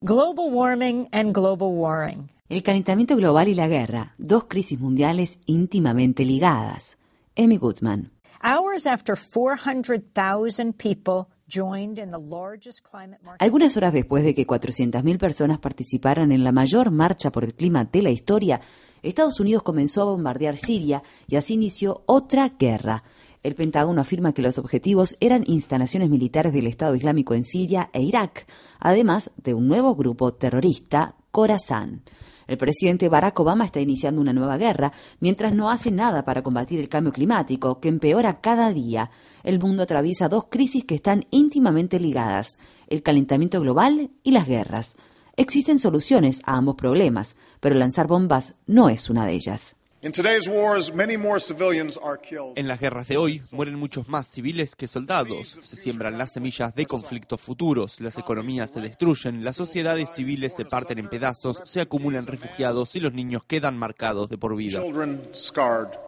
Global warming and global warring. El calentamiento global y la guerra, dos crisis mundiales íntimamente ligadas. Amy Goodman. Hours after 400,000 people joined in the largest climate march. Algunas horas después de que 400.000 personas participaran en la mayor marcha por el clima de la historia, Estados Unidos comenzó a bombardear Siria y así inició otra guerra. El Pentágono afirma que los objetivos eran instalaciones militares del Estado Islámico en Siria e Irak, además de un nuevo grupo terrorista, Khorasan. El presidente Barack Obama está iniciando una nueva guerra, mientras no hace nada para combatir el cambio climático, que empeora cada día. El mundo atraviesa dos crisis que están íntimamente ligadas, el calentamiento global y las guerras. Existen soluciones a ambos problemas, pero lanzar bombas no es una de ellas. En las guerras de hoy mueren muchos más civiles que soldados. Se siembran las semillas de conflictos futuros, las economías se destruyen, las sociedades civiles se parten en pedazos, se acumulan refugiados y los niños quedan marcados de por vida.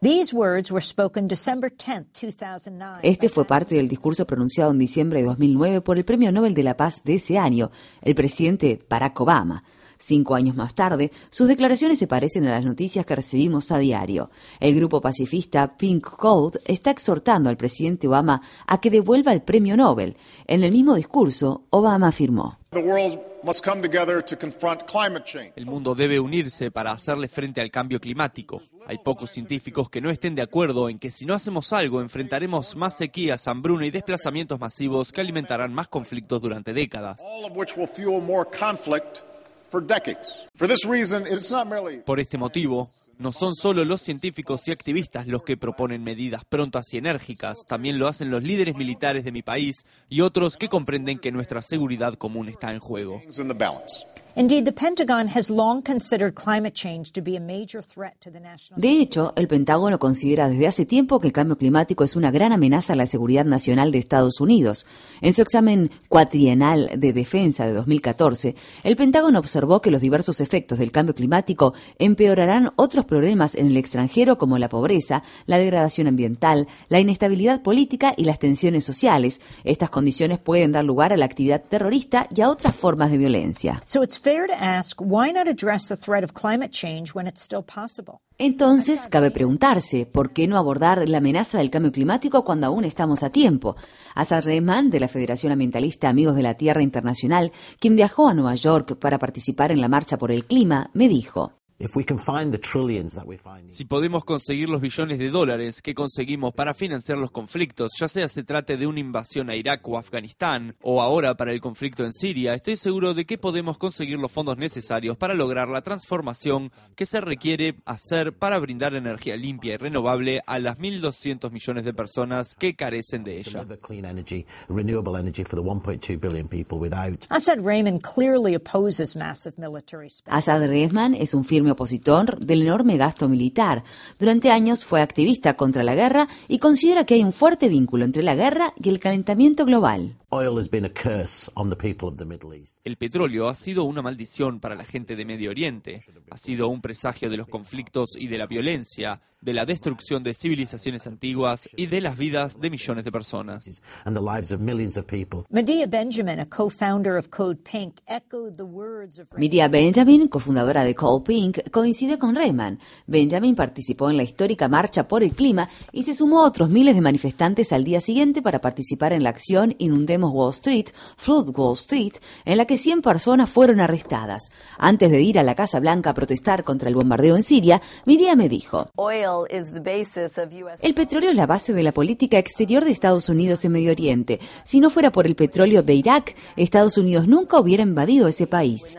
These words were spoken December 10, 2009. Este fue parte del discurso pronunciado en diciembre de 2009 por el Premio Nobel de la Paz de ese año, el presidente Barack Obama. Cinco años más tarde, sus declaraciones se parecen a las noticias que recibimos a diario. El grupo pacifista Pink Code está exhortando al presidente Obama a que devuelva el premio Nobel. En el mismo discurso, Obama afirmó. El mundo debe unirse para hacerle frente al cambio climático. Hay pocos científicos que no estén de acuerdo en que si no hacemos algo enfrentaremos más sequías, hambruna y desplazamientos masivos que alimentarán más conflictos durante décadas. Por este motivo, no son solo los científicos y activistas los que proponen medidas prontas y enérgicas, también lo hacen los líderes militares de mi país y otros que comprenden que nuestra seguridad común está en juego. Indeed, the Pentagon has long considered climate change to be a major threat to the national De hecho, el Pentágono considera desde hace tiempo que el cambio climático es una gran amenaza a la seguridad nacional de Estados Unidos. En su examen cuatrienal de defensa de 2014, el Pentágono observó que los diversos efectos del cambio climático empeorarán otros problemas en el extranjero como la pobreza, la degradación ambiental, la inestabilidad política y las tensiones sociales. Estas condiciones pueden dar lugar a la actividad terrorista y a otras formas de violencia. So it's fair to ask why not address the threat of climate change when it's still possible? Entonces, cabe preguntarse, ¿por qué no abordar la amenaza del cambio climático cuando aún estamos a tiempo? Asad Rehman, de la Federación Ambientalista Amigos de la Tierra Internacional, quien viajó a Nueva York para participar en la Marcha por el Clima, me dijo, Si podemos conseguir los billones de dólares que conseguimos para financiar los conflictos, ya sea se trate de una invasión a Irak o Afganistán, o ahora para el conflicto en Siria, estoy seguro de que podemos conseguir los fondos necesarios para lograr la transformación que se requiere hacer para brindar energía limpia y renovable a las 1.200 millones de personas que carecen de ella. Assad Raymond clearly opposes massive military spending. Assad Rehman es un firme opositor del enorme gasto militar. Durante años fue activista contra la guerra y considera que hay un fuerte vínculo entre la guerra y el calentamiento global. El petróleo ha sido una maldición para la gente de Medio Oriente. Ha sido un presagio de los conflictos y de la violencia, de la destrucción de civilizaciones antiguas y de las vidas de millones de personas. Medea Benjamin, a co-founder of Code Pink, echoed the words of Raymond. Miria Benjamin, cofundadora de Cold Pink, coincide con Rehman. Benjamin participó en la histórica Marcha por el Clima y se sumó a otros miles de manifestantes al día siguiente para participar en la acción Inundemos Wall Street, Flood Wall Street, en la que 100 personas fueron arrestadas. Antes de ir a la Casa Blanca a protestar contra el bombardeo en Siria, Miria me dijo, el petróleo es la base de la política exterior de Estados Unidos en Medio Oriente. Si no fuera por el petróleo de Irak, Estados Unidos nunca hubiera invadido ese país.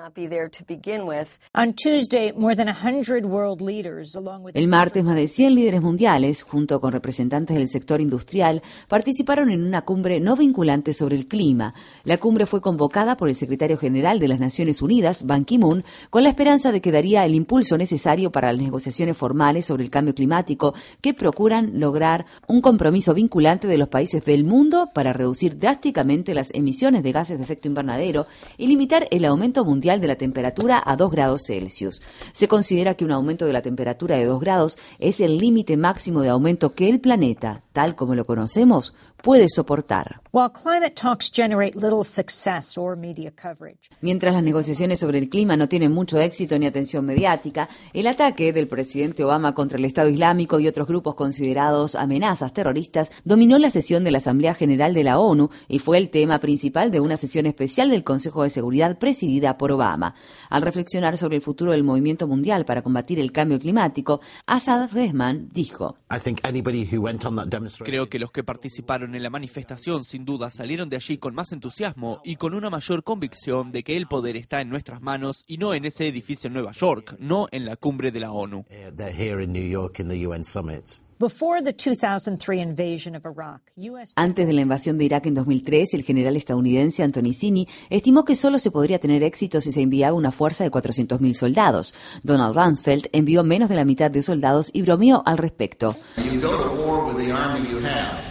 On Tuesday, more than 100 world leaders, along with El martes, más de 100 líderes mundiales, junto con representantes del sector industrial, participaron en una cumbre no vinculante sobre el clima. La cumbre fue convocada por el secretario general de las Naciones Unidas, Ban Ki-moon, con la esperanza de que daría el impulso necesario para las negociaciones formales sobre el cambio climático que procuran lograr un compromiso vinculante de los países del mundo para reducir drásticamente las emisiones de gases de efecto invernadero y limitar el aumento mundial de la temperatura a 2 grados Celsius. Se considera que un aumento de la temperatura de 2 grados es el límite máximo de aumento que el planeta, tal como lo conocemos, puede soportar. While climate talks generate little success or media coverage, Mientras las negociaciones sobre el clima no tienen mucho éxito ni atención mediática, el ataque del presidente Obama contra el Estado Islámico y otros grupos considerados amenazas terroristas dominó la sesión de la Asamblea General de la ONU y fue el tema principal de una sesión especial del Consejo de Seguridad presidida por Obama. Al reflexionar sobre el futuro del movimiento mundial para combatir el cambio climático, Assad Rehman dijo: I think anybody who went on that demonstration Creo que los que participaron en la manifestación sin duda salieron de allí con más entusiasmo y con una mayor convicción de que el poder está en nuestras manos y no en ese edificio en Nueva York, no en la cumbre de la ONU. they're here in New York in the UN summit. before the 2003 invasion of Iraq, U.S. Antes de la invasión de Irak en 2003, el general estadounidense Anthony Zinni estimó que solo se podría tener éxito si se enviaba una fuerza de 400.000 soldados. Donald Rumsfeld envió menos de la mitad de soldados y bromeó al respecto. You go to war with the army you have,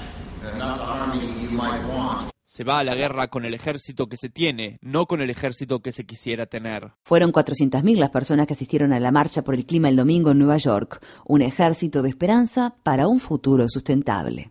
Se va a la guerra con el ejército que se tiene, no con el ejército que se quisiera tener. Fueron 400.000 las personas que asistieron a la marcha por el clima el domingo en Nueva York, un ejército de esperanza para un futuro sustentable.